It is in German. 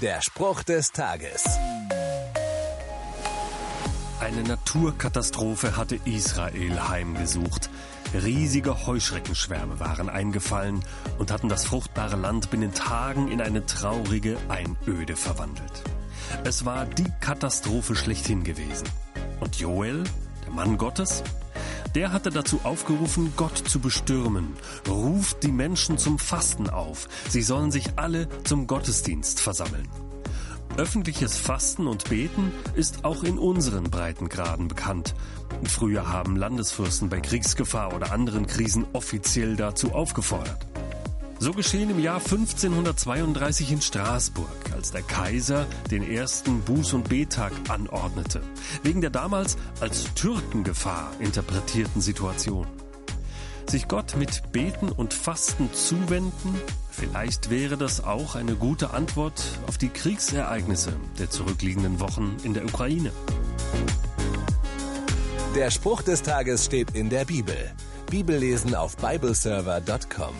Der Spruch des Tages. Eine Naturkatastrophe hatte Israel heimgesucht. Riesige Heuschreckenschwärme waren eingefallen und hatten das fruchtbare Land binnen Tagen in eine traurige Einöde verwandelt. Es war die Katastrophe schlechthin gewesen. Und Joel, der Mann Gottes, der hatte dazu aufgerufen, Gott zu bestürmen. Ruft die Menschen zum Fasten auf. Sie sollen sich alle zum Gottesdienst versammeln. Öffentliches Fasten und Beten ist auch in unseren Breitengraden bekannt. Früher haben Landesfürsten bei Kriegsgefahr oder anderen Krisen offiziell dazu aufgefordert. So geschehen im Jahr 1532 in Straßburg, als der Kaiser den ersten Buß- und Betag anordnete, wegen der damals als Türkengefahr interpretierten Situation. Sich Gott mit Beten und Fasten zuwenden, vielleicht wäre das auch eine gute Antwort auf die Kriegsereignisse der zurückliegenden Wochen in der Ukraine. Der Spruch des Tages steht in der Bibel. Bibellesen auf bibleserver.com.